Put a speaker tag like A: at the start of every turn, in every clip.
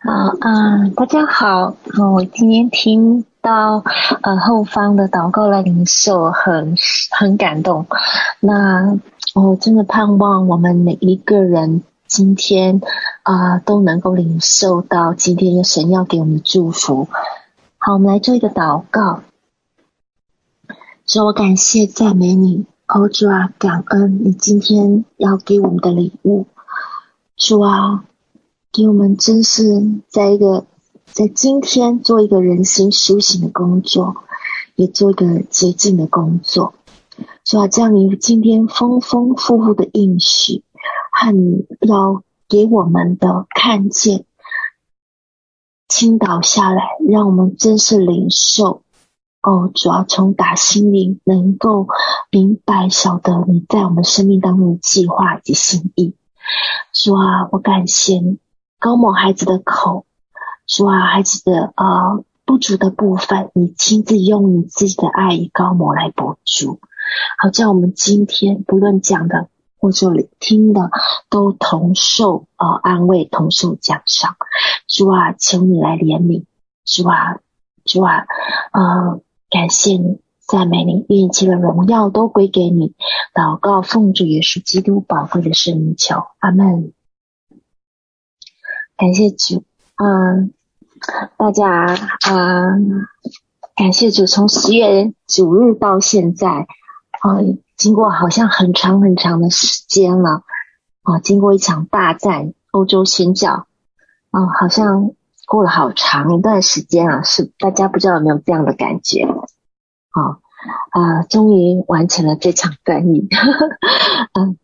A: 好，嗯，大家好，我今天听到呃后方的祷告来领受，很很感动。那我真的盼望我们每一个人今天啊、都能够领受到今天的神要给我们的祝福。好，我们来做一个祷告。主，我感谢赞美你，哦主啊，感恩你今天要给我们的礼物。主啊，给我们真是在一个在今天做一个人心苏醒的工作，也做一个洁净的工作。主啊，这样你今天丰丰富富的应许和你要给我们的看见，倾倒下来，让我们真是领受。哦，主要从打心里能够明白晓得你在我们生命当中的计划以及心意。主啊，我感谢你，高抹孩子的口。主啊，孩子的啊、呃、不足的部分，你亲自用你自己的爱与膏抹来补足。好，叫我们今天不论讲的或者听的，都同受啊、呃、安慰，同受奖赏。主啊，求你来怜悯。主啊，主啊，呃，感谢你。赞美你，愿一切的荣耀都归给你。祷告奉主耶稣基督宝贵的圣名求，阿门。感谢主，嗯，大家啊、嗯，感谢主，从十月九日到现在，啊、嗯，经过好像很长很长的时间了，啊，经过一场大战，欧洲宣教，啊、嗯，好像过了好长一段时间啊，是大家不知道有没有这样的感觉？啊啊！终于完成了这场战役。嗯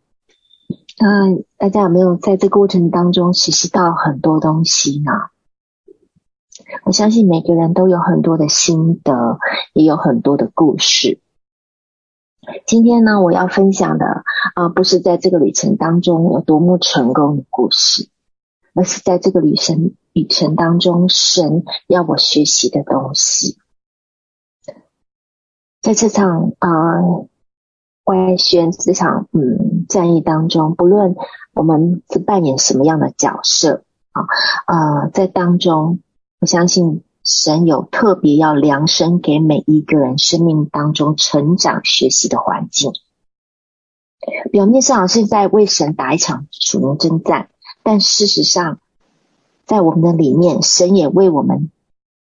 A: 那，大家有没有在这过程当中学习到很多东西呢？我相信每个人都有很多的心得，也有很多的故事。今天呢，我要分享的啊，不是在这个旅程当中有多么成功的故事，而是在这个旅程旅程当中，神要我学习的东西。在这场呃外宣这场嗯战役当中，不论我们是扮演什么样的角色啊呃，在当中，我相信神有特别要量身给每一个人生命当中成长学习的环境。表面上是在为神打一场属灵征战，但事实上，在我们的里面，神也为我们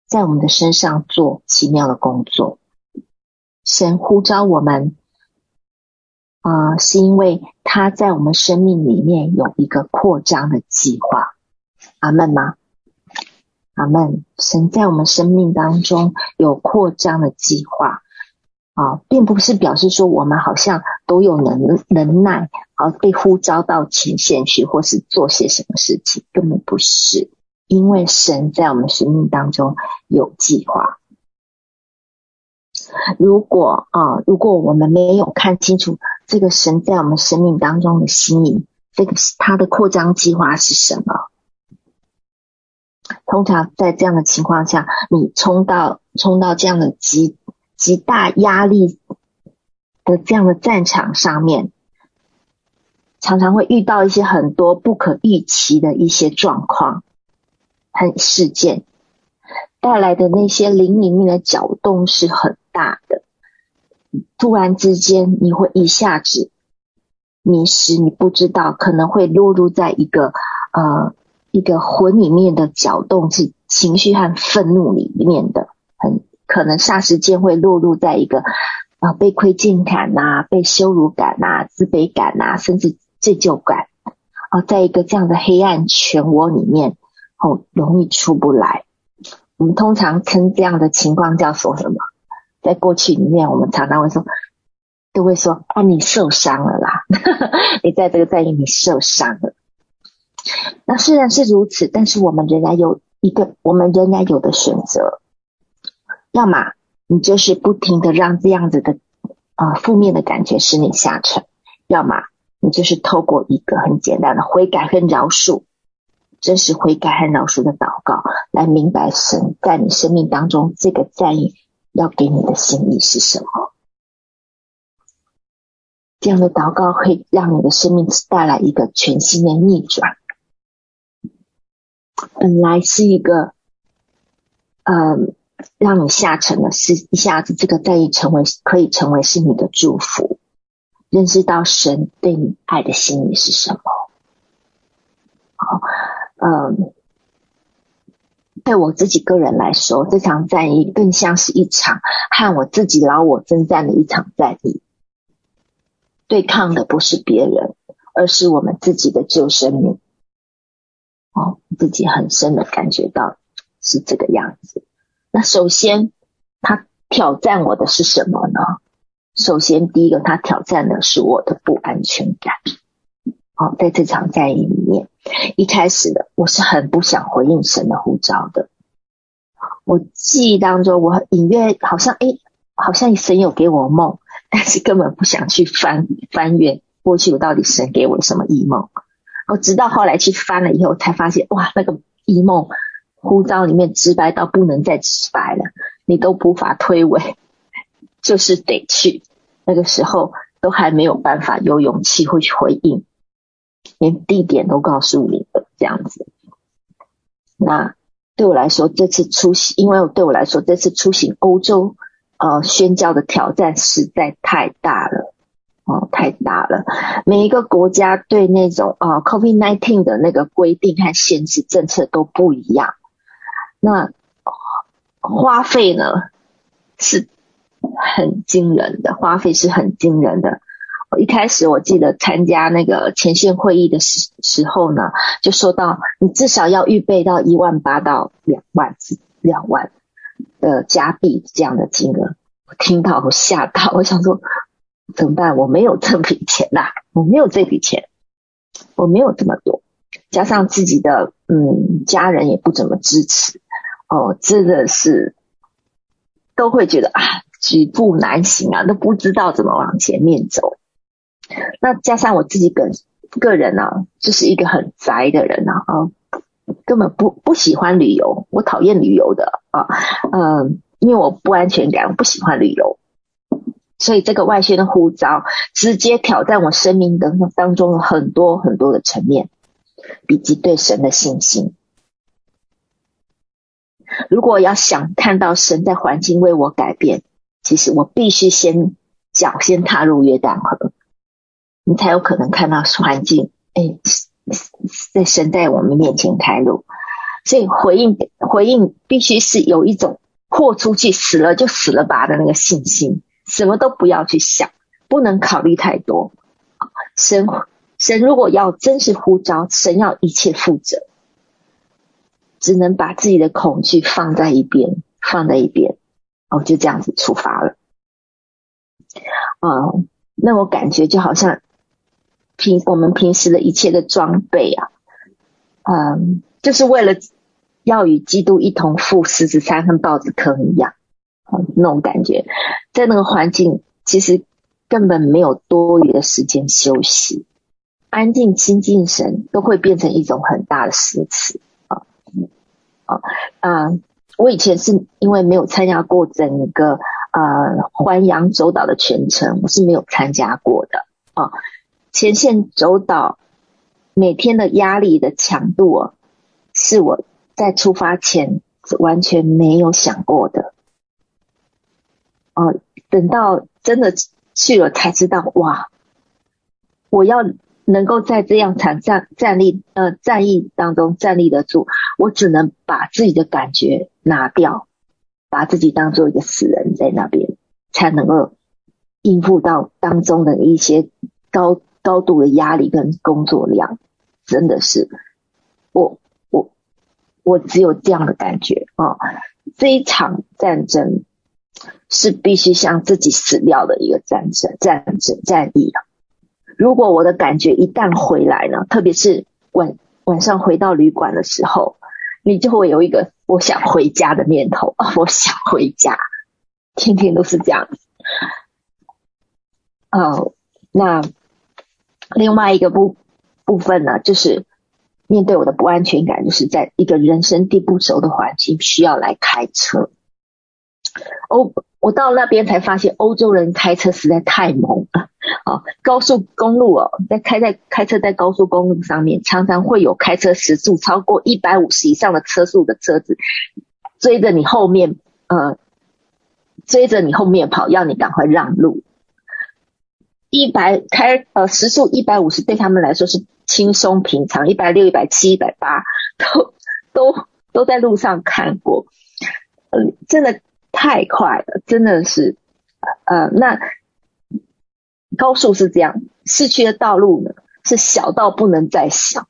A: 在我们的身上做奇妙的工作。神呼召我们，啊、是因为他在我们生命里面有一个扩张的计划。阿门吗？阿门。神在我们生命当中有扩张的计划，啊、并不是表示说我们好像都有能能耐，而，被呼召到前线去，或是做些什么事情，根本不是。因为神在我们生命当中有计划。如果啊，如果我们没有看清楚这个神在我们生命当中的心意，这个他的扩张计划是什么？通常在这样的情况下，你冲到冲到这样的极极大压力的这样的战场上面，常常会遇到一些很多不可预期的一些状况和事件，带来的那些灵里面的搅动是很大的，突然之间你会一下子迷失，你不知道可能会落入在一个呃一个魂里面的搅动，是情绪和愤怒里面的，很可能霎时间会落入在一个啊、被亏欠感呐、啊、被羞辱感呐、啊、自卑感呐、啊，甚至罪疚感啊、在一个这样的黑暗漩涡里面，哦，容易出不来。我们通常称这样的情况叫做什么？在过去里面，我们常常会说，都会说：“啊，你受伤了啦！你在这个战役你受伤了。”那虽然是如此，但是我们仍然有一个，我们仍然有的选择。要么你就是不停的让这样子的啊、负面的感觉使你下沉；要么你就是透过一个很简单的悔改和饶恕，真实悔改和饶恕的祷告，来明白神在你生命当中这个战役。要给你的心意是什么？这样的祷告会让你的生命带来一个全新的逆转。本来是一个，嗯，让你下沉的，是一下子这个在意成为可以成为是你的祝福，认识到神对你爱的心意是什么。好，嗯，对我自己个人来说，这场战役更像是一场和我自己老我征战的一场战役。对抗的不是别人，而是我们自己的旧生命。哦，自己很深的感觉到是这个样子。那首先，他挑战我的是什么呢？首先，第一个，他挑战的是我的不安全感。哦，在这场战役里面，一开始的我是很不想回应神的呼召的。我记忆当中，我隐约好像，诶，好像神有给我梦，但是根本不想去翻翻阅过去，我到底神给我什么异梦？我直到后来去翻了以后，才发现，哇，那个异梦呼召里面直白到不能再直白了，你都无法推诿，就是得去。那个时候都还没有办法有勇气会去回应。连地点都告诉你的这样子，那对我来说，这次出行，因为对我来说，这次出行欧洲，呃，宣教的挑战实在太大了，哦、太大了。每一个国家对那种啊、呃、COVID-19 的那个规定和限制政策都不一样，那花费呢是很惊人的，花费是很惊人的。一开始我记得参加那个前线会议的时时候呢，就说到你至少要预备到一万八到两万两万的加币这样的金额。我听到我吓到，我想说怎么办？我没有这笔钱呐、我没有这笔钱，我没有这么多，加上自己的嗯家人也不怎么支持，哦，真的是都会觉得啊举步难行啊，都不知道怎么往前面走。那加上我自己个个人呢、啊，就是一个很宅的人啊，啊，根本不不喜欢旅游，我讨厌旅游的啊，嗯，因为我不安全感，我不喜欢旅游，所以这个外宣的呼召直接挑战我生命当当中很多很多的层面，以及对神的信心。如果要想看到神在环境为我改变，其实我必须先脚先踏入约旦河。你才有可能看到环境，哎，在神在我们面前开路，所以回应回应必须是有一种豁出去死了就死了吧的那个信心，什么都不要去想，不能考虑太多。神神如果要真是呼召，神要一切负责，只能把自己的恐惧放在一边，放在一边，哦，就这样子出发了。啊、嗯，那我感觉就好像。平我们平时的一切的装备啊，嗯，就是为了要与基督一同赴狮子山和豹子坑一样，嗯，那种感觉，在那个环境其实根本没有多余的时间休息，安静亲近神都会变成一种很大的诗词啊，啊啊！我以前是因为没有参加过整个呃环洋走岛的全程，我是没有参加过的啊。前线走岛每天的压力的强度啊，是我在出发前完全没有想过的。哦，等到真的去了才知道，哇！我要能够在这样场战战力呃战役当中站立得住，我只能把自己的感觉拿掉，把自己当做一个死人在那边，才能够应付到当中的一些高。高度的压力跟工作量，真的是我我我只有这样的感觉啊、这一场战争是必须向自己死掉的一个战争战争战役啊！如果我的感觉一旦回来呢，特别是晚晚上回到旅馆的时候，你就会有一个我想回家的念头啊！我想回家，天天都是这样子。哦，那。另外一个部部分呢，就是面对我的不安全感，就是在一个人生地不熟的环境，需要来开车。欧，我到那边才发现，欧洲人开车实在太猛了。啊，高速公路哦，在开在开车在高速公路上面，常常会有开车时速超过一百五十以上的车速的车子追着你后面，呃，追着你后面跑，要你赶快让路。一百开呃时速一百五十对他们来说是轻松平常，一百六、一百七、一百八都 都都在路上看过，嗯、呃，真的太快了，真的是，呃，那高速是这样，市区的道路呢是小到不能再小，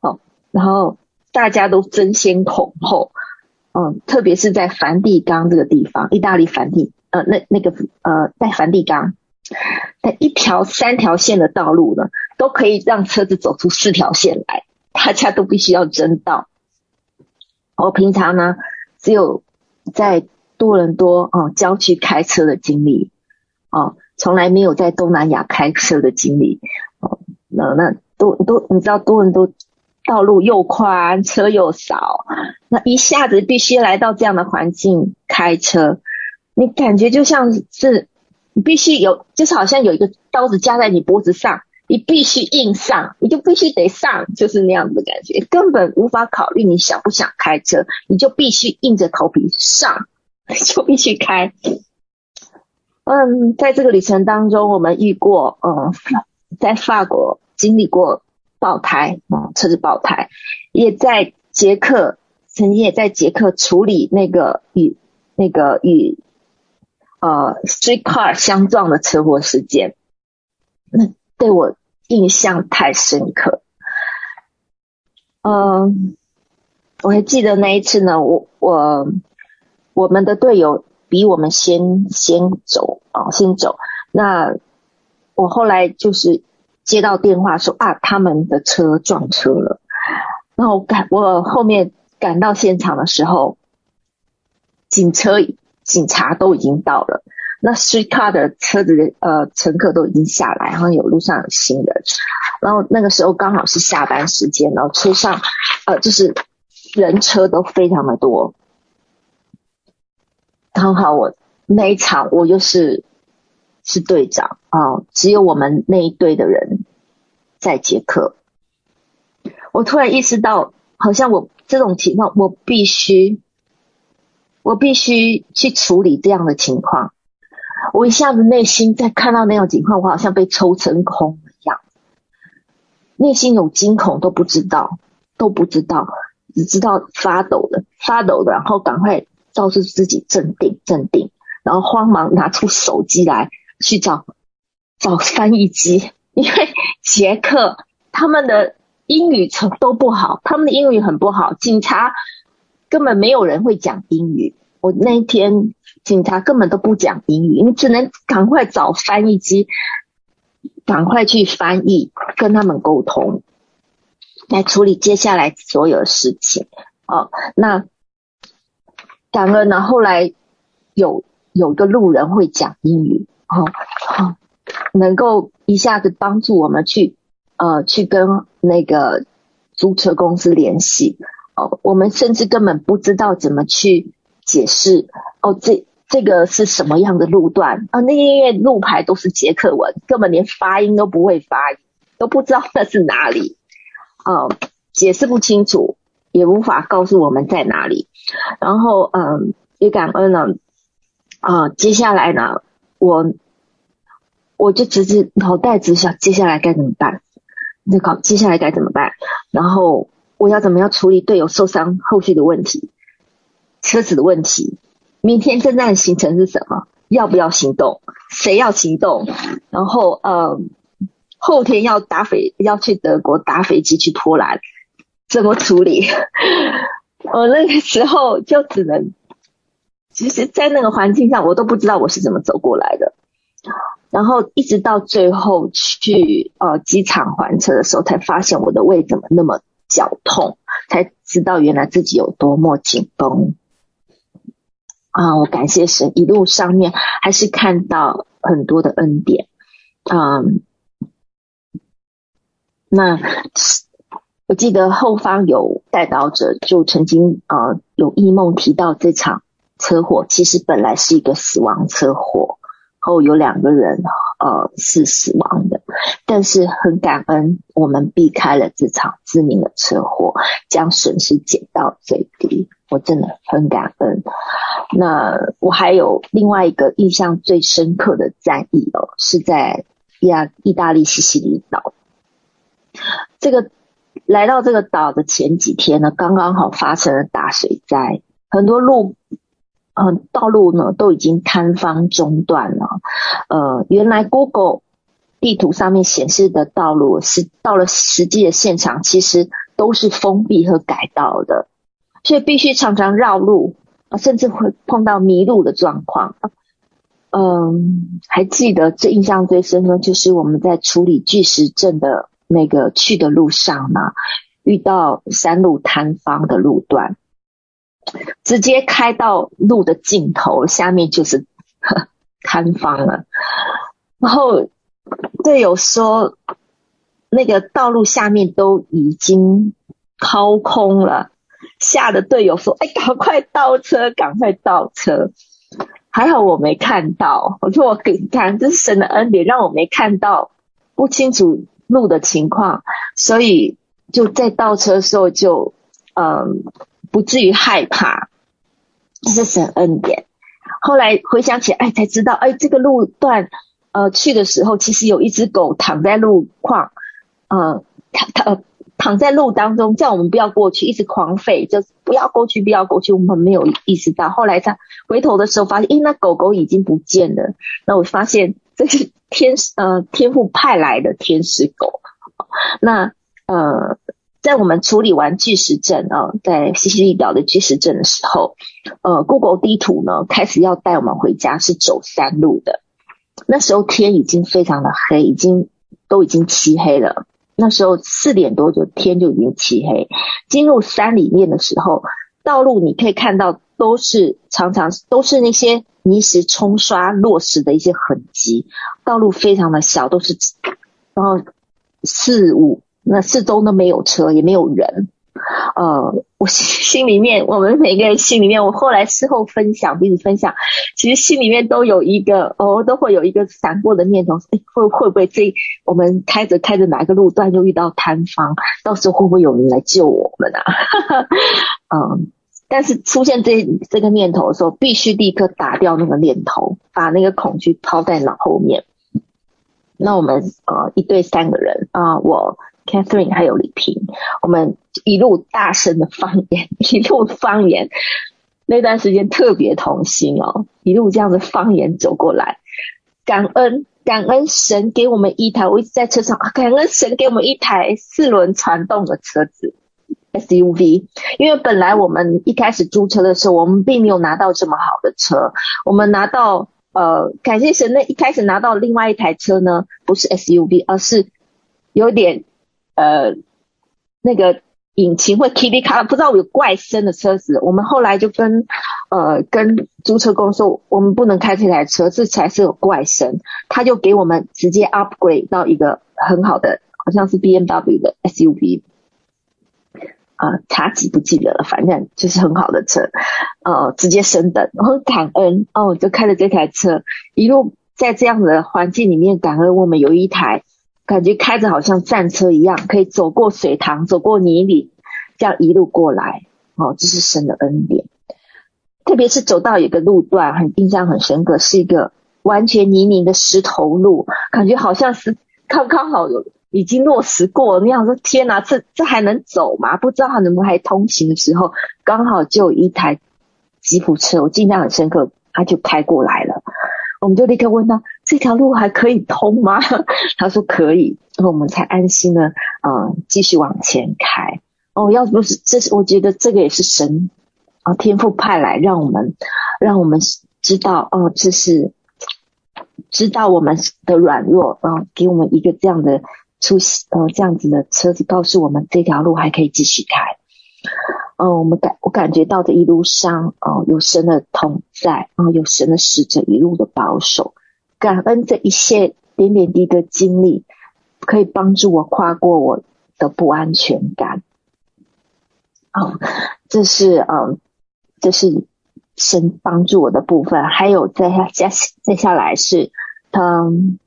A: 哦，然后大家都争先恐后，嗯，特别是在梵蒂冈这个地方，意大利梵蒂，呃，那那个呃，在梵蒂冈。但一条三条线的道路呢，都可以让车子走出四条线来，大家都必须要争道。我平常呢，只有在多伦多哦郊区开车的经历哦，从来没有在东南亚开车的经历哦。那那多多，你知道多伦多道路又宽，车又少，那一下子必须来到这样的环境开车，你感觉就像是。你必须有，就是好像有一个刀子架在你脖子上，你必须硬上，你就必须得上，就是那样子的感觉，根本无法考虑你想不想开车，你就必须硬着头皮上，就必须开。嗯，在这个旅程当中，我们遇过，嗯，在法国经历过爆胎，嗯，车子爆胎，也在捷克，曾经也在捷克处理那个与那个与。呃，streetcar 相撞的车祸事件，那对我印象太深刻。嗯、我还记得那一次呢，我我我们的队友比我们先先走啊，先走。那我后来就是接到电话说啊，他们的车撞车了。然后赶我后面赶到现场的时候，警车。警察都已经到了，那 streetcar 的车子的呃乘客都已经下来，然后有路上有行人，然后那个时候刚好是下班时间，然后车上呃就是人车都非常的多，刚好我那一场我又是是队长啊、只有我们那一队的人在接客，我突然意识到，好像我这种情况我必须。我必须去处理这样的情况，我一下子内心在看到那种情况，我好像被抽成空一样，内心有惊恐都不知道，都不知道，只知道发抖的，发抖的，然后赶快告诉自己镇定，镇定，然后慌忙拿出手机来去找找翻译机，因为捷克他们的英语成都不好，他们的英语很不好，警察。根本没有人会讲英语。我那一天警察根本都不讲英语，你只能赶快找翻译机，赶快去翻译，跟他们沟通，来处理接下来所有的事情。哦，那感恩呢，后来有有个路人会讲英语，哦，哦，能够一下子帮助我们去呃去跟那个租车公司联系。哦我们甚至根本不知道怎么去解释哦，这这个是什么样的路段啊？那因为路牌都是捷克文，根本连发音都不会发音，都不知道那是哪里，哦，解释不清楚，也无法告诉我们在哪里。然后，嗯，也感恩呢，啊，接下来呢，我我就只是脑袋只想接下来该怎么办？那搞接下来该怎么办？然后。我要怎么样处理队友受伤后续的问题？车子的问题？明天征战行程是什么？要不要行动？谁要行动？然后呃，后天要打飞要去德国打飞机去波兰，怎么处理？我那个时候就只能，其实，在那个环境下，我都不知道我是怎么走过来的。然后一直到最后去呃机场还车的时候，才发现我的胃怎么那么。绞痛，才知道原来自己有多么紧绷啊！我感谢神，一路上面还是看到很多的恩典。嗯，那我记得后方有代祷者就曾经啊、呃、有异梦提到这场车祸，其实本来是一个死亡车祸。后有两个人呃是死亡的，但是很感恩我们避开了这场致命的车祸，将损失减到最低。我真的很感恩。那我还有另外一个印象最深刻的战役哦，是在亚意大利西西里岛。这个来到这个岛的前几天呢，刚刚好发生了大水灾，很多路。嗯，道路呢都已经坍方中断了。呃，原来 Google 地图上面显示的道路是到了实际的现场，其实都是封闭和改道的，所以必须常常绕路，甚至会碰到迷路的状况。嗯，还记得最印象最深呢，就是我们在处理巨石阵的那个去的路上呢，遇到山路坍方的路段。直接开到路的尽头，下面就是 坍方了。然后队友说，那个道路下面都已经掏空了，吓得队友说：“哎，赶快倒车，赶快倒车！”还好我没看到，我说我给你看，这是神的恩典，让我没看到不清楚路的情况，所以就在倒车的时候就嗯。不至于害怕，这是神恩典。后来回想起来，哎，才知道，哎，这个路段，呃，去的时候其实有一只狗躺在路况，呃，躺躺躺在路当中，叫我们不要过去，一直狂吠，就不要过去，不要过去。我们没有意识到，后来他回头的时候发现，哎，那狗狗已经不见了。那我发现这是天使，呃，天父派来的天使狗。那，呃。在我们处理完巨石阵啊，在西西里岛的巨石阵的时候，呃，Google 地图呢开始要带我们回家，是走山路的。那时候天已经非常的黑，已经都已经漆黑了。那时候四点多就天就已经漆黑。进入山里面的时候，道路你可以看到都是常常都是那些泥石冲刷落石的一些痕迹。道路非常的小，都是然后四五。那四周都没有车，也没有人。呃，我心里面，我们每个人心里面，我后来事后分享，彼此分享，其实心里面都有一个，哦，都会有一个闪过的念头，哎，会会不会这我们开着开着哪个路段又遇到坍方，到时候会不会有人来救我们啊？嗯，但是出现这这个念头的时候，必须立刻打掉那个念头，把那个恐惧抛在脑后面。那我们呃一对三个人啊、呃，我。Catherine 还有李平，我们一路大声的方言，一路方言，那段时间特别同心哦，一路这样子方言走过来，感恩感恩神给我们一台，我一直在车上，感恩神给我们一台四轮传动的车子 SUV，因为本来我们一开始租车的时候，我们并没有拿到这么好的车，我们拿到呃，感谢神，那一开始拿到另外一台车呢，不是 SUV，而是有点。呃，那个引擎会噼里卡啦，不知道有怪声的车子，我们后来就跟呃跟租车公司说，我们不能开这台车，这才是有怪声。他就给我们直接 upgrade 到一个很好的，好像是 BMW 的 SUV，啊、呃，差几不记得了，反正就是很好的车，呃，直接升等，我很感恩哦，就开了这台车，一路在这样的环境里面感恩，我们有一台。感觉开着好像战车一样，可以走过水塘，走过泥泞，这样一路过来，哦，这是神的恩典。特别是走到一个路段，很印象很深刻，是一个完全泥泞的石头路，感觉好像是刚刚好有已经落石过那样。说天哪，这这还能走吗？不知道它能不能还通行的时候，刚好就有一台吉普车，我印象很深刻，他就开过来了。我们就立刻问他，这条路还可以通吗？他说可以，然后我们才安心的，嗯，继续往前开。哦，要不是这是，我觉得这个也是神啊，天父派来让我们，让我们知道，哦，这是知道我们的软弱，啊，给我们一个这样的出，呃，这样子的车子，告诉我们这条路还可以继续开。嗯，我们感我感觉到这一路上，哦，有神的同在，啊，有神的使者一路的保守，感恩这一切点点滴滴的经历，可以帮助我跨过我的不安全感。啊，这是嗯，这是神帮助我的部分。还有再下接接下来是嗯，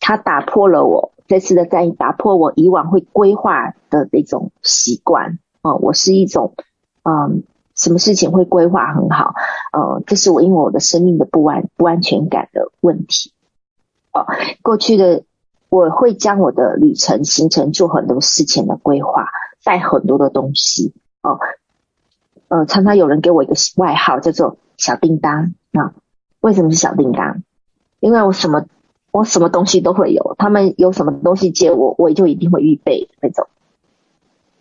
A: 他打破了我这次的战役，打破我以往会规划的那种习惯。我是一种，嗯，什么事情会规划很好。嗯，这是我因为我的生命的不安不安全感的问题。哦，过去的我会将我的旅程行程做很多事情的规划，带很多的东西。哦，呃，常常有人给我一个外号叫做小叮当啊。为什么是小叮当？因为我什么我什么东西都会有，他们有什么东西借我，我就一定会预备那种。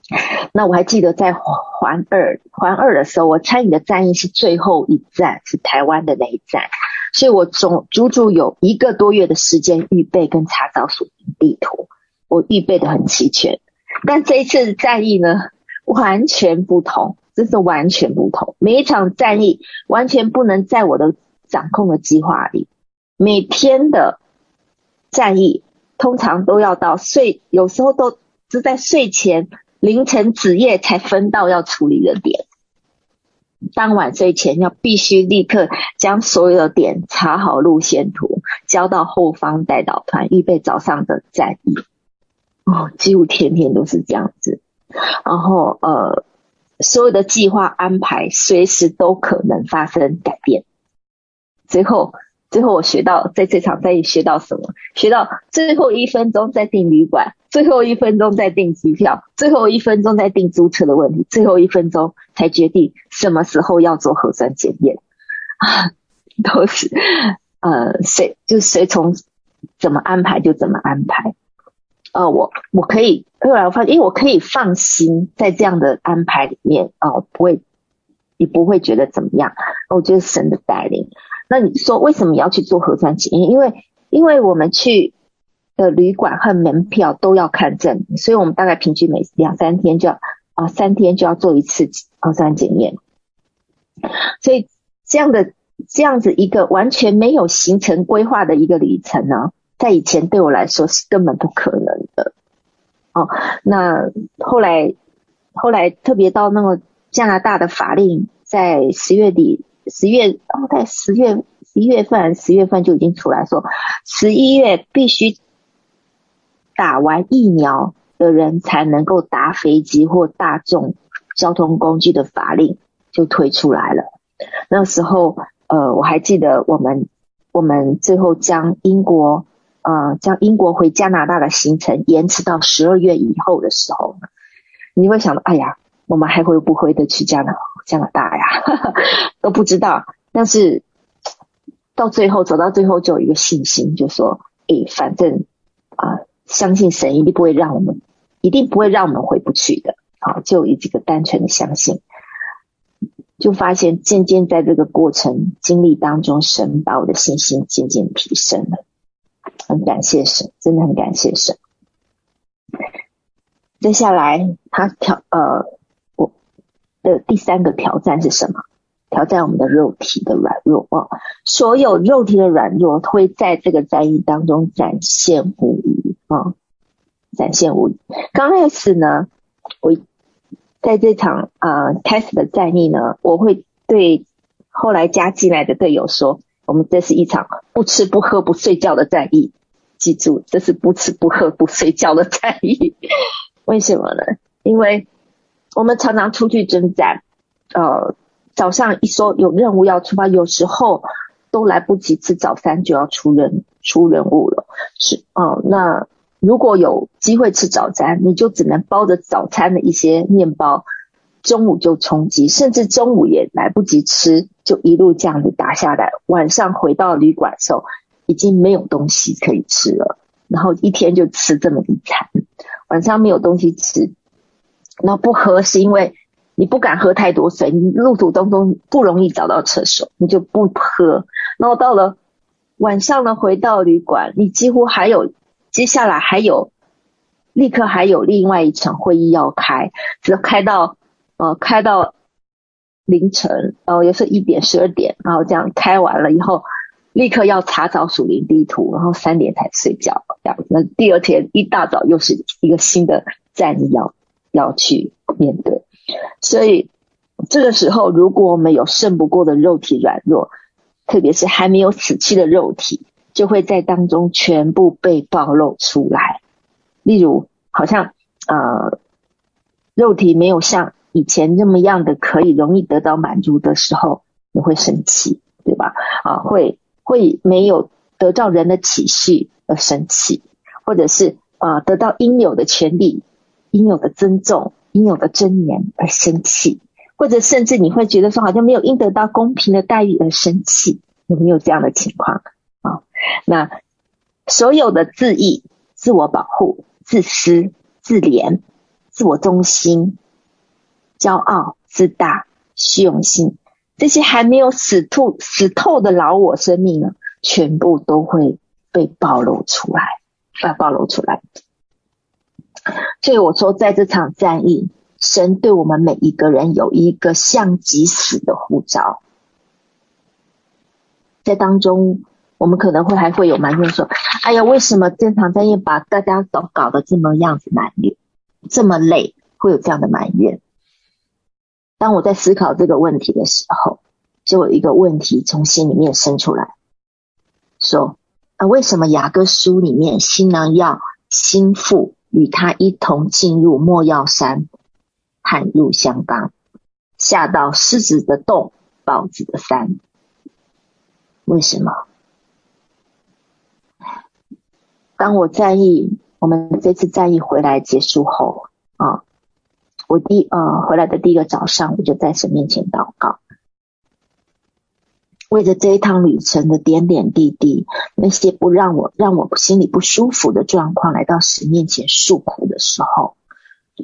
A: 那我还记得在环二环二的时候，我参与的战役是最后一站，是台湾的那一站，所以我总足足有一个多月的时间预备跟查找属地图，我预备的很齐全。但这一次的战役呢，完全不同，真是完全不同。每一场战役完全不能在我的掌控的计划里，每天的战役通常都要到睡，有时候都是在睡前。凌晨子夜才分到要处理的点，当晚睡前要必须立刻将所有的点查好路线图，交到后方带导团，预备早上的战役。哦，几乎天天都是这样子。然后呃，所有的计划安排随时都可能发生改变。最后。最后我学到，在这场战役学到什么？学到最后一分钟再订旅馆，最后一分钟再订机票，最后一分钟再订租车的问题，最后一分钟才决定什么时候要做核酸检验 啊，都是呃随就随从怎么安排就怎么安排。呃，我我可以后来我发现，因为我可以放心在这样的安排里面哦，不会也不会觉得怎么样。我觉得神的带领。那你说为什么要去做核酸检验？因为因为我们去的旅馆和门票都要看证，所以我们大概平均每两三天就要啊三天就要做一次核酸检验。所以这样的这样子一个完全没有行程规划的一个旅程呢，在以前对我来说是根本不可能的。哦，那后来后来特别到那个加拿大的法令在十月底。十月，大概十月十一月份，十月份就已经出来说，十一月必须打完疫苗的人才能够搭飞机或大众交通工具的法令就推出来了。那时候，呃，我还记得我们我们最后将英国呃将英国回加拿大的行程延迟到十二月以后的时候，你会想到，哎呀。我们还会不会的去加拿加拿大呀？都不知道。但是到最后走到最后，就有一个信心，就说：诶，反正啊、相信神一定不会让我们，一定不会让我们回不去的。啊，就以这个单纯的相信，就发现渐渐在这个过程经历当中，神把我的信心渐渐提升了。很感谢神，真的很感谢神。接下来他挑呃。我的第三个挑战是什么？挑战我们的肉体的软弱啊！所有肉体的软弱会在这个战役当中展现无遗啊，展现无遗。刚开始呢，我在这场啊、呃、开始的战役呢，我会对后来加进来的队友说：“我们这是一场不吃不喝不睡觉的战役，记住，这是不吃不喝不睡觉的战役。为什么呢？因为。”我们常常出去征战，呃，早上一说有任务要出发，有时候都来不及吃早餐就要出任出任务了。是，哦、那如果有机会吃早餐，你就只能包着早餐的一些面包，中午就充饥，甚至中午也来不及吃，就一路这样子打下来。晚上回到旅馆的时候，已经没有东西可以吃了，然后一天就吃这么一餐，晚上没有东西吃。那不喝是因为你不敢喝太多水，你路途当中不容易找到厕所，你就不喝。然后到了晚上呢，回到旅馆，你几乎还有接下来还有立刻还有另外一场会议要开，只开到呃开到凌晨，然后也是一点十二点，然后这样开完了以后，立刻要查找属灵地图，然后三点才睡觉，这样子。那第二天一大早又是一个新的战役要。要去面对，所以这个时候，如果我们有胜不过的肉体软弱，特别是还没有死去的肉体，就会在当中全部被暴露出来。例如，好像呃，肉体没有像以前那么样的可以容易得到满足的时候，你会生气，对吧？啊，会会没有得到人的体恤而生气，或者是啊、得到应有的权利、应有的尊重、应有的尊严而生气。或者甚至你会觉得说，好像没有应得到公平的待遇而生气，有没有这样的情况？那所有的自义、自我保护、自私、自怜、自我中心、骄傲、自大、虚荣心，这些还没有死透、死透的老我生命呢，全部都会被暴露出来，啊，暴露出来。所以我说，在这场战役。神对我们每一个人有一个像极死的呼召，在当中，我们可能会还会有埋怨说：“哎呀，为什么这场战役把大家都搞得这么样子难累，这么累？”会有这样的埋怨。当我在思考这个问题的时候，就有一个问题从心里面生出来，说：“啊，为什么雅各书里面新郎要心腹与他一同进入莫药山？”旱入香冈，下到狮子的洞，豹子的山。为什么？当我战役，我们这次战役回来结束后啊，我第呃回来的第一个早上，我就在神面前祷告，为着这一趟旅程的点点滴滴，那些不让我让我心里不舒服的状况，来到神面前诉苦的时候。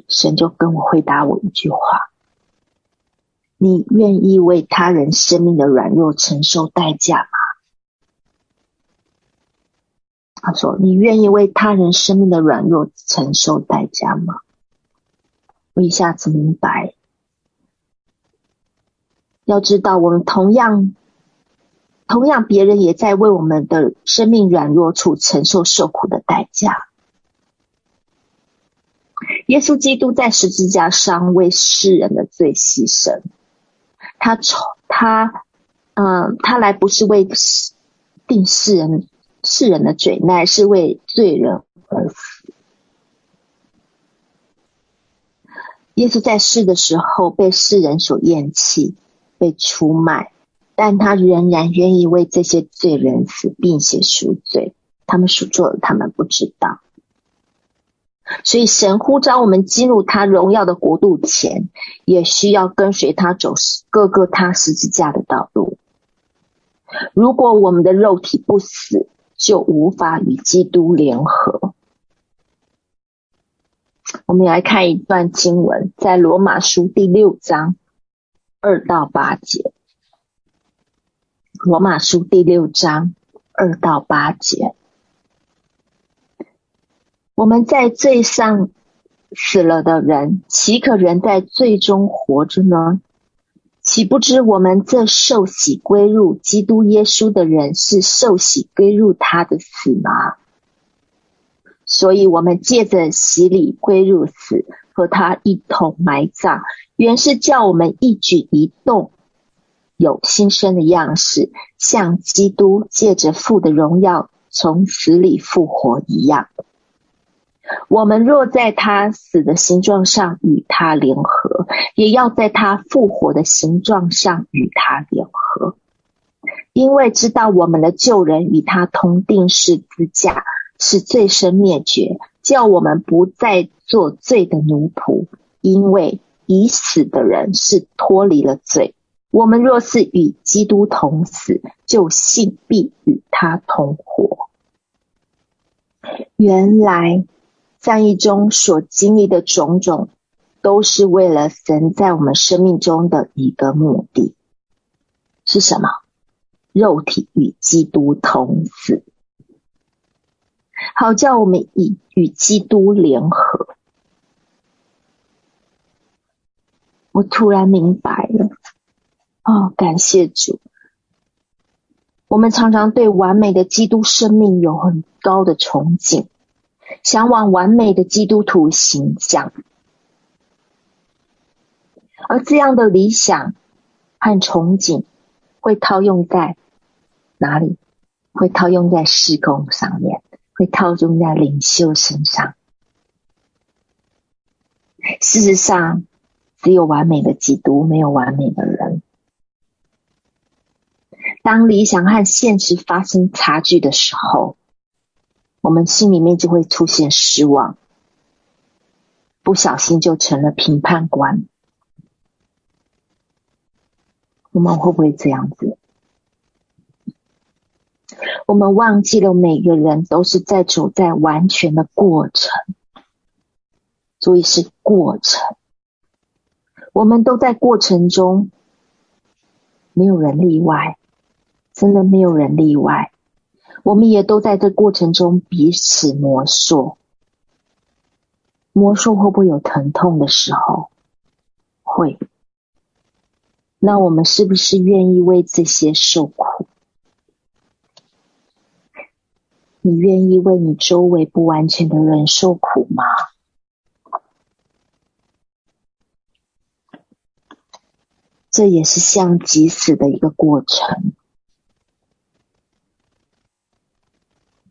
A: 神就跟我回答我一句话：“你愿意为他人生命的软弱承受代价吗？”他说：“你愿意为他人生命的软弱承受代价吗？”我一下子明白，要知道，我们同样，同样，别人也在为我们的生命软弱处承受受苦的代价。耶稣基督在十字架上为世人的罪牺牲，他从他，嗯、他来不是为定世人世人的罪，乃是为罪人而死。耶稣在世的时候被世人所厌弃，被出卖，但他仍然愿意为这些罪人死，并且赎罪。他们所做的，他们不知道。所以，神呼召我们进入他荣耀的国度前，也需要跟随他走各个他十字架的道路。如果我们的肉体不死，就无法与基督联合。我们来看一段经文，在罗马书第六章二到八节。罗马书第六章二到八节。我们在罪上死了的人，岂可仍在罪中活着呢？岂不知我们这受洗归入基督耶稣的人，是受洗归入他的死吗？所以，我们借着洗礼归入死，和他一同埋葬，原是叫我们一举一动有新生的样式，像基督借着父的荣耀从死里复活一样。我们若在他死的形状上与他联合，也要在他复活的形状上与他联合，因为知道我们的旧人与他同钉十字架，使罪身灭绝，叫我们不再做罪的奴仆。因为已死的人是脱离了罪。我们若是与基督同死，就信必与他同活。原来。战役中所经历的种种，都是为了神在我们生命中的一个目的，是什么？肉体与基督同死，好叫我们以与基督联合。我突然明白了，哦，感谢主！我们常常对完美的基督生命有很高的憧憬。向往完美的基督徒形象，而这样的理想和憧憬会套用在哪里？会套用在事工上面，会套用在领袖身上。事实上，只有完美的基督，没有完美的人。当理想和现实发生差距的时候，我们心里面就会出现失望，不小心就成了评判官。我们会不会这样子？我们忘记了每个人都是在走在完全的过程，所以是过程。我们都在过程中，没有人例外。真的没有人例外，我们也都在这过程中彼此磨塑。磨塑会不会有疼痛的时候？会。那我们是不是愿意为这些受苦？你愿意为你周围不完全的人受苦吗？这也是像即死的一个过程。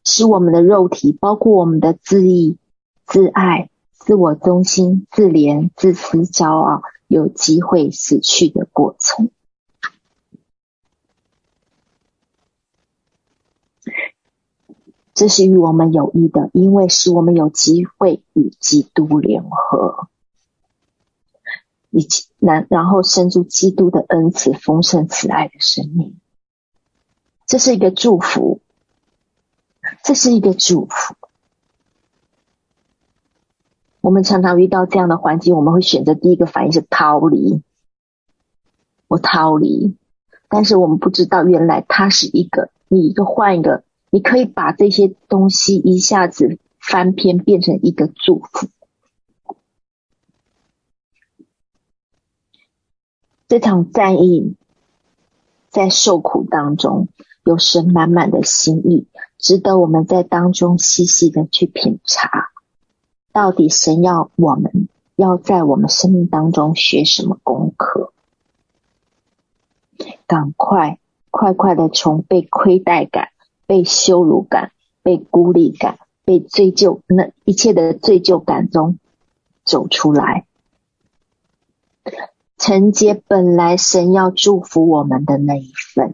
A: 使我们的肉体，包括我们的自义、自爱、自我中心、自怜、自私、骄傲，有机会死去的过程。这是与我们有益的，因为使我们有机会与基督联合，以及然然后生出基督的恩慈、丰盛、慈爱的生命。这是一个祝福。这是一个祝福。我们常常遇到这样的环境，我们会选择第一个反应是逃离。我逃离，但是我们不知道，原来它是一个，你一个换一个，你可以把这些东西一下子翻篇，变成一个祝福。这场战役在受苦当中，有神满满的心意。值得我们在当中细细的去品察，到底神要我们要在我们生命当中学什么功课？赶快快快的从被亏待感、被羞辱感、被孤立感、被罪疚那一切的罪疚感中走出来，承接本来神要祝福我们的那一份。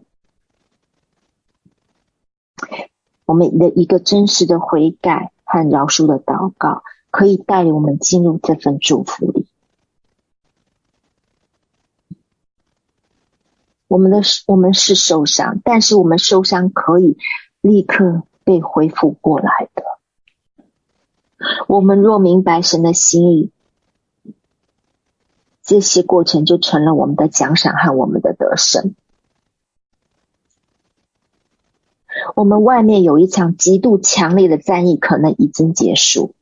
A: 我们的一个真实的悔改和饶恕的祷告，可以带领我们进入这份祝福里。我们的我们是受伤，但是我们受伤可以立刻被恢复过来的。我们若明白神的心意，这些过程就成了我们的奖赏和我们的得胜。我们外面有一场极度强烈的战役，可能已经结束，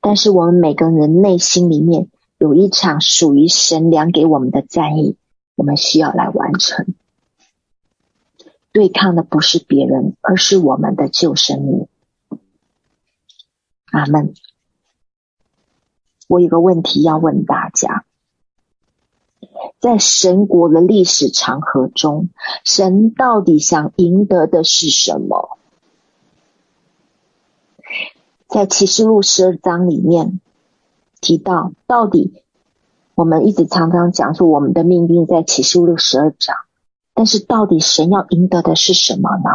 A: 但是我们每个人内心里面有一场属于神量给我们的战役，我们需要来完成。对抗的不是别人，而是我们的旧生命。阿门。我有个问题要问大家。在神国的历史长河中，神到底想赢得的是什么？在启示录十二章里面提到，到底我们一直常常讲说我们的命定在启示录十二章，但是到底神要赢得的是什么呢？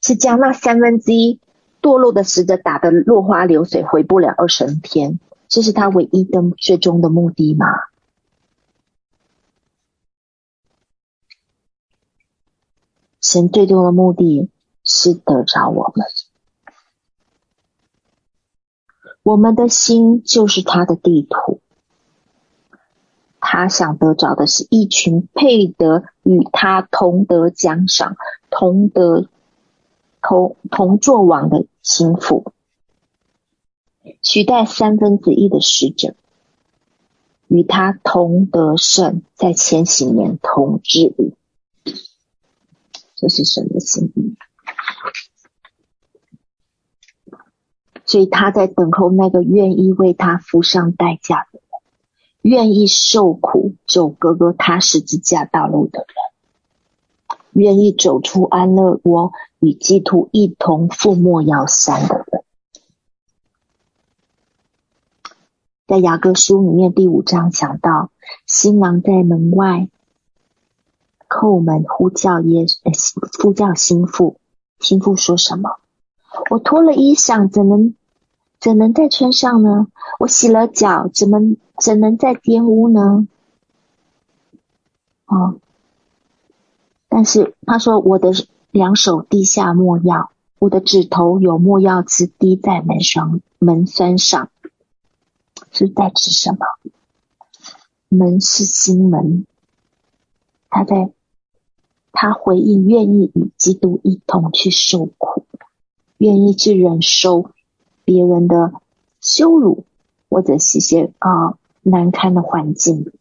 A: 是将那三分之一堕落的使者打得落花流水，回不了二神天。这是他唯一的最终的目的吗？神最终的目的是得着我们，我们的心就是他的地图。他想得着的是一群配得与他同得奖赏、同得同同作王的心腹。取代三分之一的使者，与他同得胜，在千禧年同治理。这是神的心意。所以他在等候那个愿意为他付上代价的人，愿意受苦走哥哥他十字架道路的人。愿意走出安乐窝，与基督一同赴没药山的人。在雅各书里面第五章讲到，新郎在门外叩门呼叫耶，呼叫新妇。新妇说什么？我脱了衣裳，怎能怎能再穿上呢？我洗了脚，怎么怎能再玷污呢？哦，但是他说，我的两手滴下墨药，我的指头有墨药汁滴在门栓门栓上。是在指什么？门是心门，他在，他回应愿意与基督一同去受苦，愿意去忍受别人的羞辱，或者是一些啊、难堪的环境。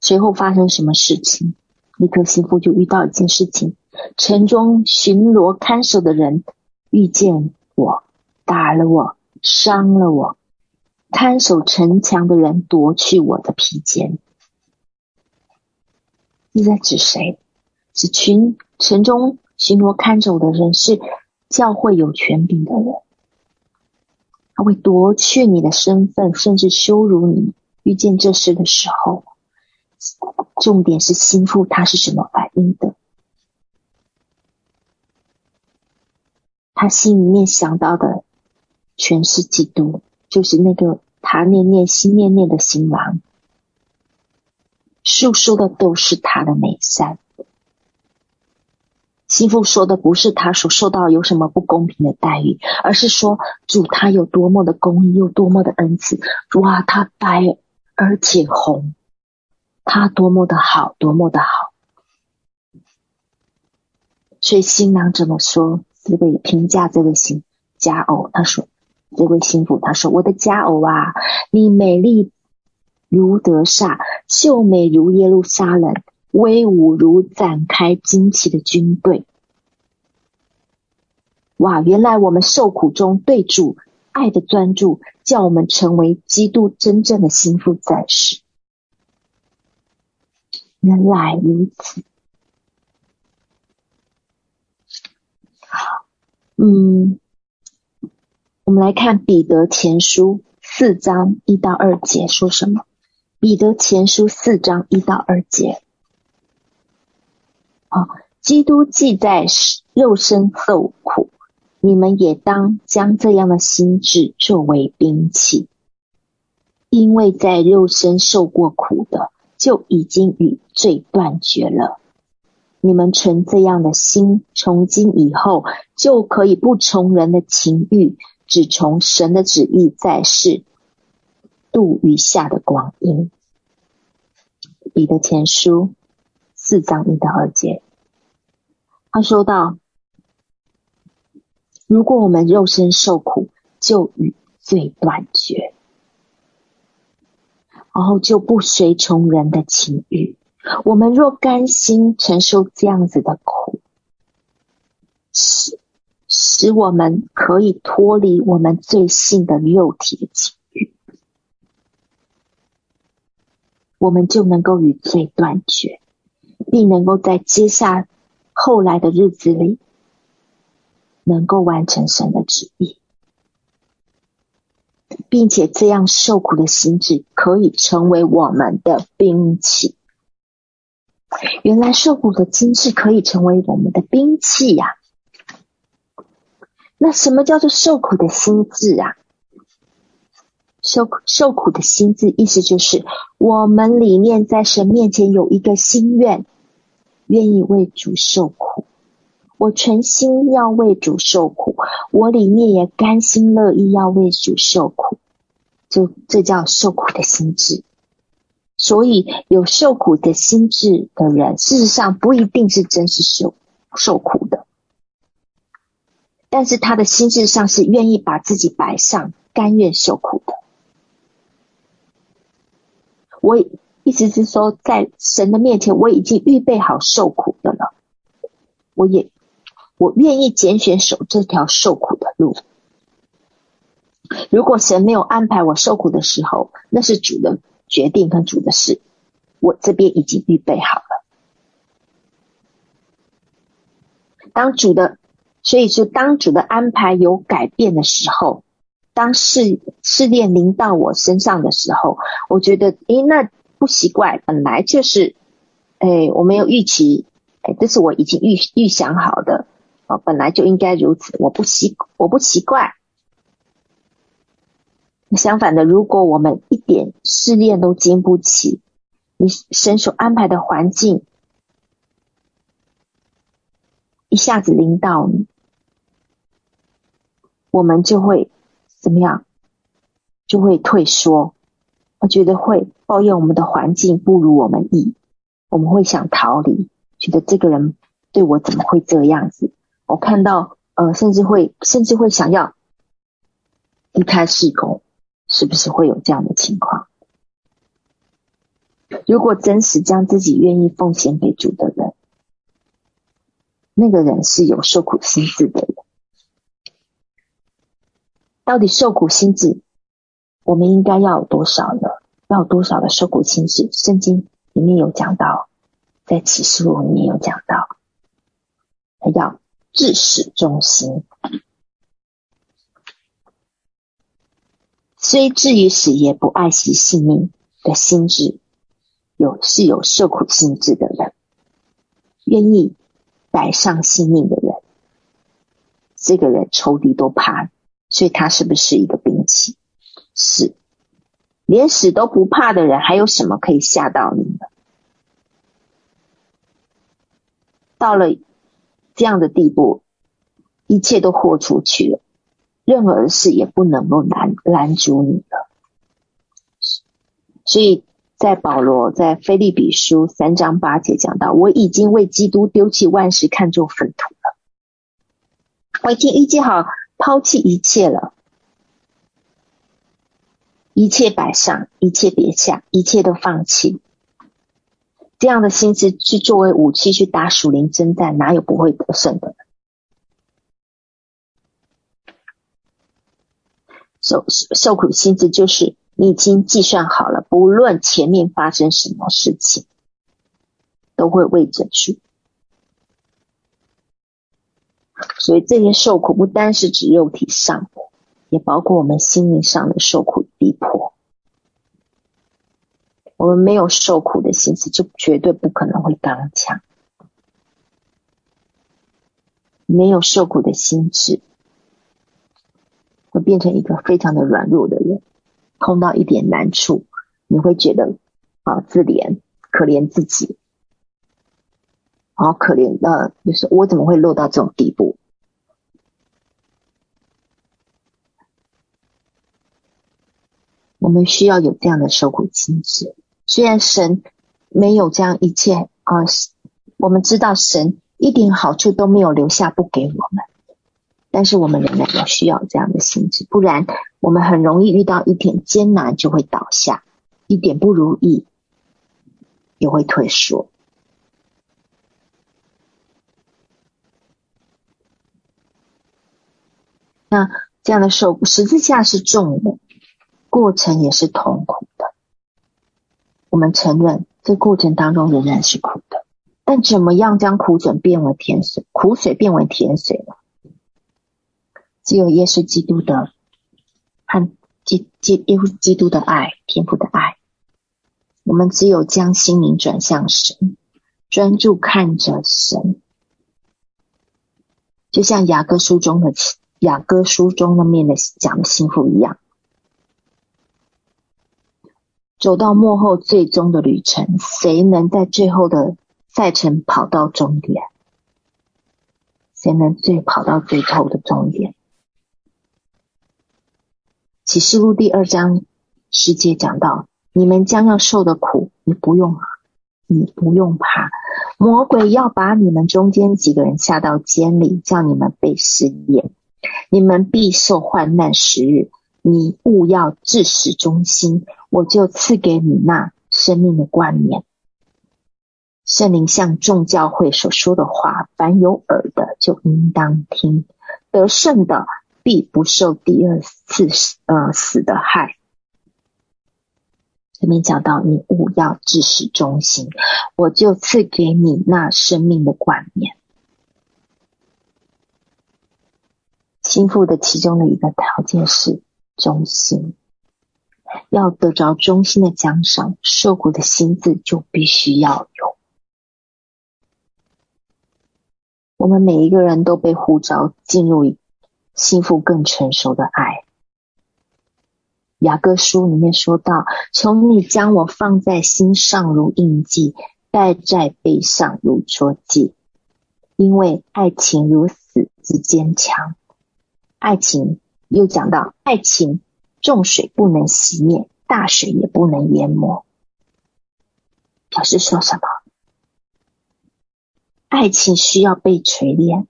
A: 随后发生什么事情？尼克新妇就遇到一件事情：城中巡逻看守的人遇见我，打了我，伤了我。看守城墙的人夺去我的披肩，是在指谁？指群城中巡逻看守的人，是教会有权柄的人。他会夺去你的身份，甚至羞辱你。遇见这事的时候，重点是心腹他是什么反应的？他心里面想到的全是基督。就是那个他念念心念念的新郎，诉说的都是他的美善。新妇说的不是他所受到有什么不公平的待遇，而是说主他有多么的公义，有多么的恩慈。哇，他白而且红，他多么的好，多么的好。所以新郎怎么说？这位评价这位新佳偶，他说。这位新妇，她说：“我的佳偶啊，你美丽如德萨，秀美如耶路撒冷，威武如展开旌旗的军队。”哇！原来我们受苦中对主爱的专注，叫我们成为基督真正的心腹战士。原来如此。嗯。我们来看彼得前书四章一到二节说什么？彼得前书四章一到二节，啊，基督既在肉身受苦，你们也当将这样的心志作为兵器，因为在肉身受过苦的，就已经与罪断绝了。你们存这样的心，从今以后就可以不从人的情欲。只从神的旨意在世度余下的光阴。彼得前书四章一到二节，他说道：“如果我们肉身受苦，就与罪断绝，然后就不随从人的情欲。我们若甘心承受这样子的苦，是。”使我们可以脱离我们罪性的肉体的情欲，我们就能够与罪断绝，并能够在接下后来的日子里，能够完成神的旨意，并且这样受苦的心志可以成为我们的兵器。原来受苦的心志可以成为我们的兵器呀！那什么叫做受苦的心志啊？受受苦的心志，意思就是我们里面在神面前有一个心愿，愿意为主受苦。我全心要为主受苦，我里面也甘心乐意要为主受苦，就这叫受苦的心志。所以有受苦的心志的人，事实上不一定是真是受受苦的。但是他的心智上是愿意把自己摆上，甘愿受苦的。我意思是说，在神的面前，我已经预备好受苦的了。我也我愿意拣选走这条受苦的路。如果神没有安排我受苦的时候，那是主的决定跟主的事，我这边已经预备好了。当主的，所以说当主的安排有改变的时候，当试试炼临到我身上的时候，我觉得，诶，那不奇怪，本来就是，诶，我没有预期，诶，这是我已经预预想好的，哦，本来就应该如此，我不奇，我不奇怪。相反的，如果我们一点试炼都经不起，你神所安排的环境一下子临到你，我们就会怎么样？就会退缩，我觉得会抱怨我们的环境不如我们意，我们会想逃离，觉得这个人对我怎么会这样子？我看到呃，甚至会甚至会想要离开事工。是不是会有这样的情况？如果真实将自己愿意奉献给主的人，那个人是有受苦心智的人。到底受苦心智，我们应该要有多少呢？要有多少的受苦心智？圣经里面有讲到，在启示录里面有讲到，要至死忠心。虽至于死，也不爱惜性命的心智，有是有受苦心智的人，愿意摆上性命的人，这个人仇敌都怕，所以他是不是一个兵器？是，连死都不怕的人，还有什么可以吓到你呢？到了这样的地步，一切都豁出去了。任何事也不能够拦拦阻你了，所以在保罗在腓立比书三章八节讲到，我已经为基督丢弃万事，看作粪土了。我已经预计好抛弃一切了，一切摆上，一切别下，一切都放弃。这样的心思去作为武器去打属灵征战，哪有不会得胜的？受受苦心智就是你已经计算好了，不论前面发生什么事情，都会为着去。所以这些受苦不单是指肉体上的，也包括我们心灵上的受苦逼迫。我们没有受苦的心思，就绝对不可能会刚强。没有受苦的心智。会变成一个非常的软弱的人，碰到一点难处，你会觉得啊自怜，可怜自己，好可怜的，就是我怎么会落到这种地步？我们需要有这样的受苦心志。虽然神没有这样一切啊，我们知道神一点好处都没有留下不给我们。但是我们仍然有需要这样的心志，不然我们很容易遇到一点艰难就会倒下，一点不如意也会退缩。那这样的受，十字架是重的，过程也是痛苦的。我们承认这过程当中仍然是苦的，但怎么样将苦水变为甜水？苦水变为甜水了。只有耶稣基督的和基基耶稣基督的爱，天父的爱。我们只有将心灵转向神，专注看着神，就像雅各书中的雅歌书中的面的讲的幸福一样，走到幕后最终的旅程，谁能在最后的赛程跑到终点？谁能最跑到最后的终点？启示录第二章十节讲到：你们将要受的苦，你不用，你不用怕。魔鬼要把你们中间几个人下到监里，叫你们被试验。你们必受患难时日。你勿要至死忠心，我就赐给你那生命的冠冕。圣灵向众教会所说的话，凡有耳的就应当听。得胜的。必不受第二次呃死的害。这边讲到，你勿要至死忠心，我就赐给你那生命的冠冕。心腹的其中的一个条件是忠心，要得着忠心的奖赏，受苦的心志就必须要有。我们每一个人都被呼召进入心腹更成熟的爱。雅各书里面说到：“求你将我放在心上如印记，带在背上如戳记，因为爱情如死之坚强。”爱情又讲到，爱情重水不能熄灭，大水也不能淹没。表示说什么？爱情需要被锤炼，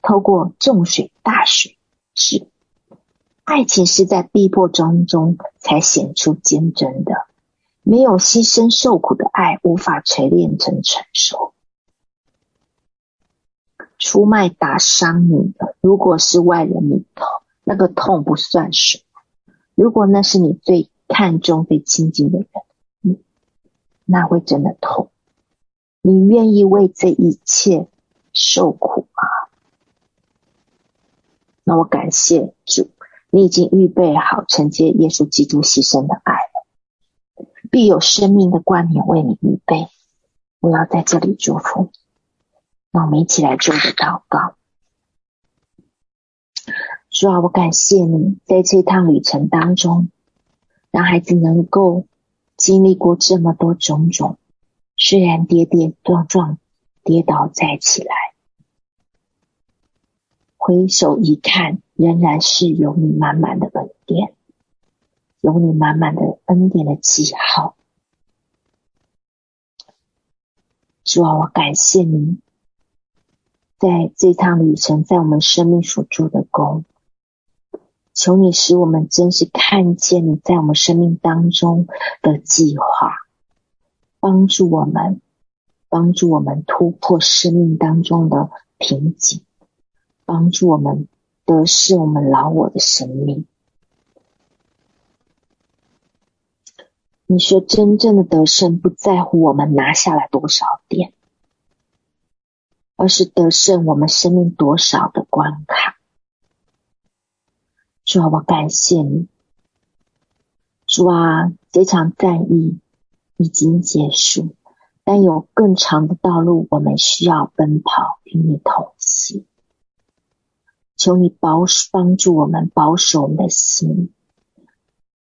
A: 透过重水、大水，是爱情是在逼迫当中才显出坚贞的。没有牺牲受苦的爱，无法锤炼成成熟。出卖打伤你的，如果是外人，你痛，那个痛不算什么。如果那是你最看重、最亲近的人，你那会真的痛。你愿意为这一切受苦吗？那我感谢主，你已经预备好承接耶稣基督牺牲的爱了，必有生命的冠冕为你预备。我要在这里祝福。那我们一起来做个祷告。主啊，我感谢你在这趟旅程当中，让孩子能够经历过这么多种种，虽然跌跌撞撞、跌倒再起来，回首一看，仍然是有你满满的恩典，有你满满的恩典的记号。主啊，我感谢你。在这趟旅程，在我们生命所做的工，求你使我们真实看见你在我们生命当中的计划，帮助我们，帮助我们突破生命当中的瓶颈，帮助我们得胜我们老我的生命。你说，真正的得胜不在乎我们拿下来多少点。而是得胜我们生命多少的关卡。主啊，我感谢你。主啊，这场战役已经结束，但有更长的道路我们需要奔跑，与你同行。求你保守帮助我们，保守我们的心，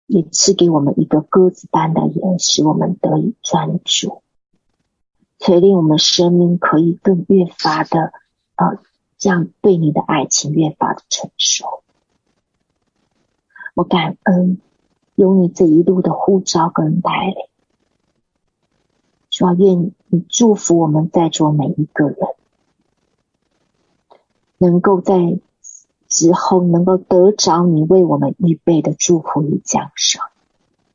A: 也赐给我们一个鸽子般的眼，使我们得以专注。锤炼我们生命，可以更越发的，呃，这样对你的爱情越发的成熟。我感恩有你这一路的呼召跟带领，主要愿你祝福我们在座每一个人，能够在之后能够得着你为我们预备的祝福与奖赏，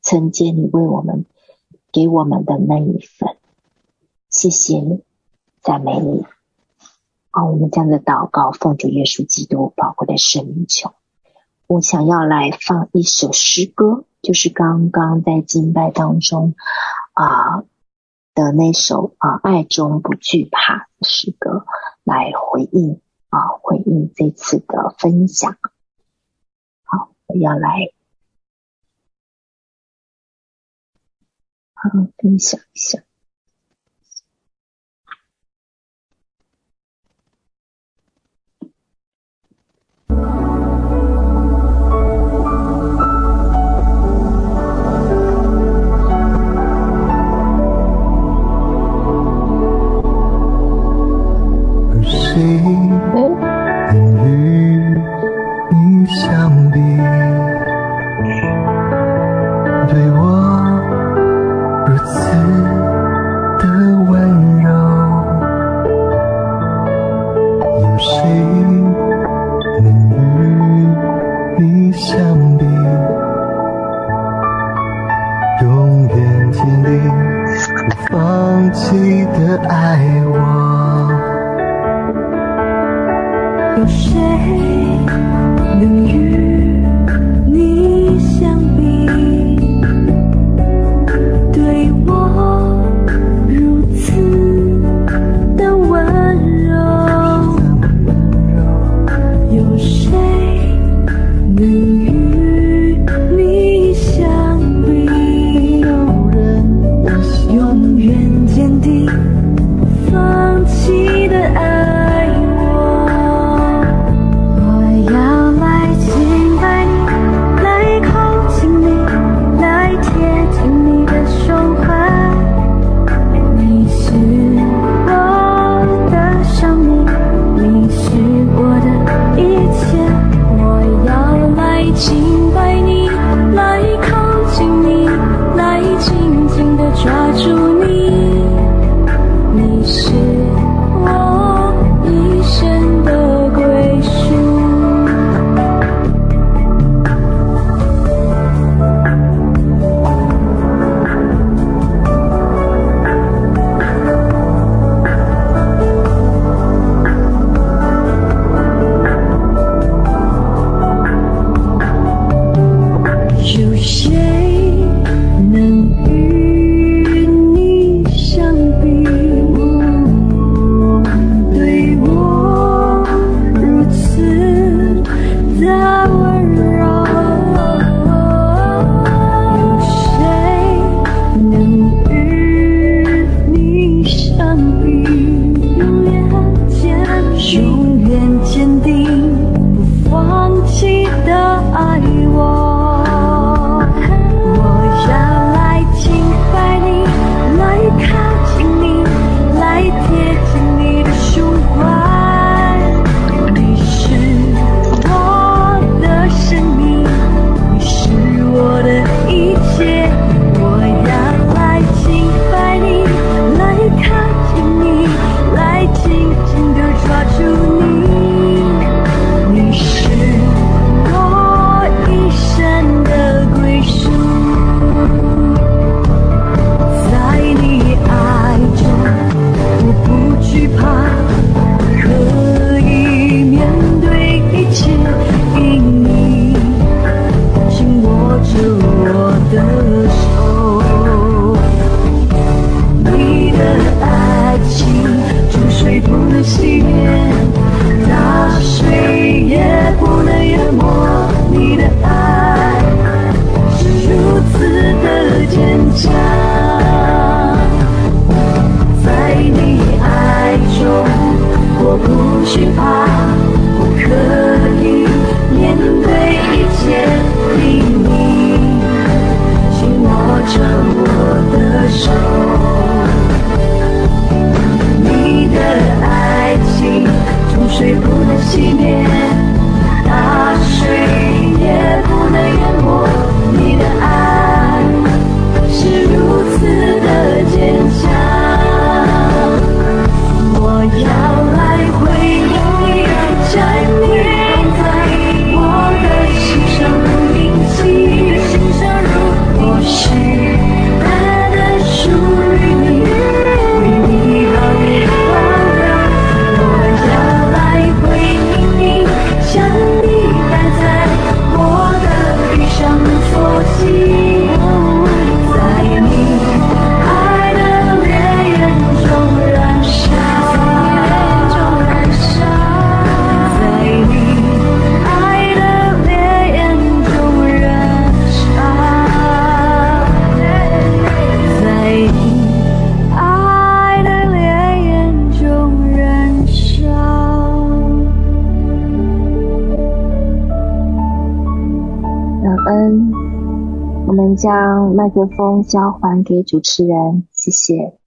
A: 承接你为我们给我们的那一份。谢谢你，赞美你。好，我们这样的祷告，奉主耶稣基督宝贵的圣名求。我想要来放一首诗歌，就是刚刚在敬拜当中啊、的那首啊、“爱中不惧怕”的诗歌，来回应啊、回应这次的分享。好，我要来好分享一下。麦克风交还给主持人，谢谢。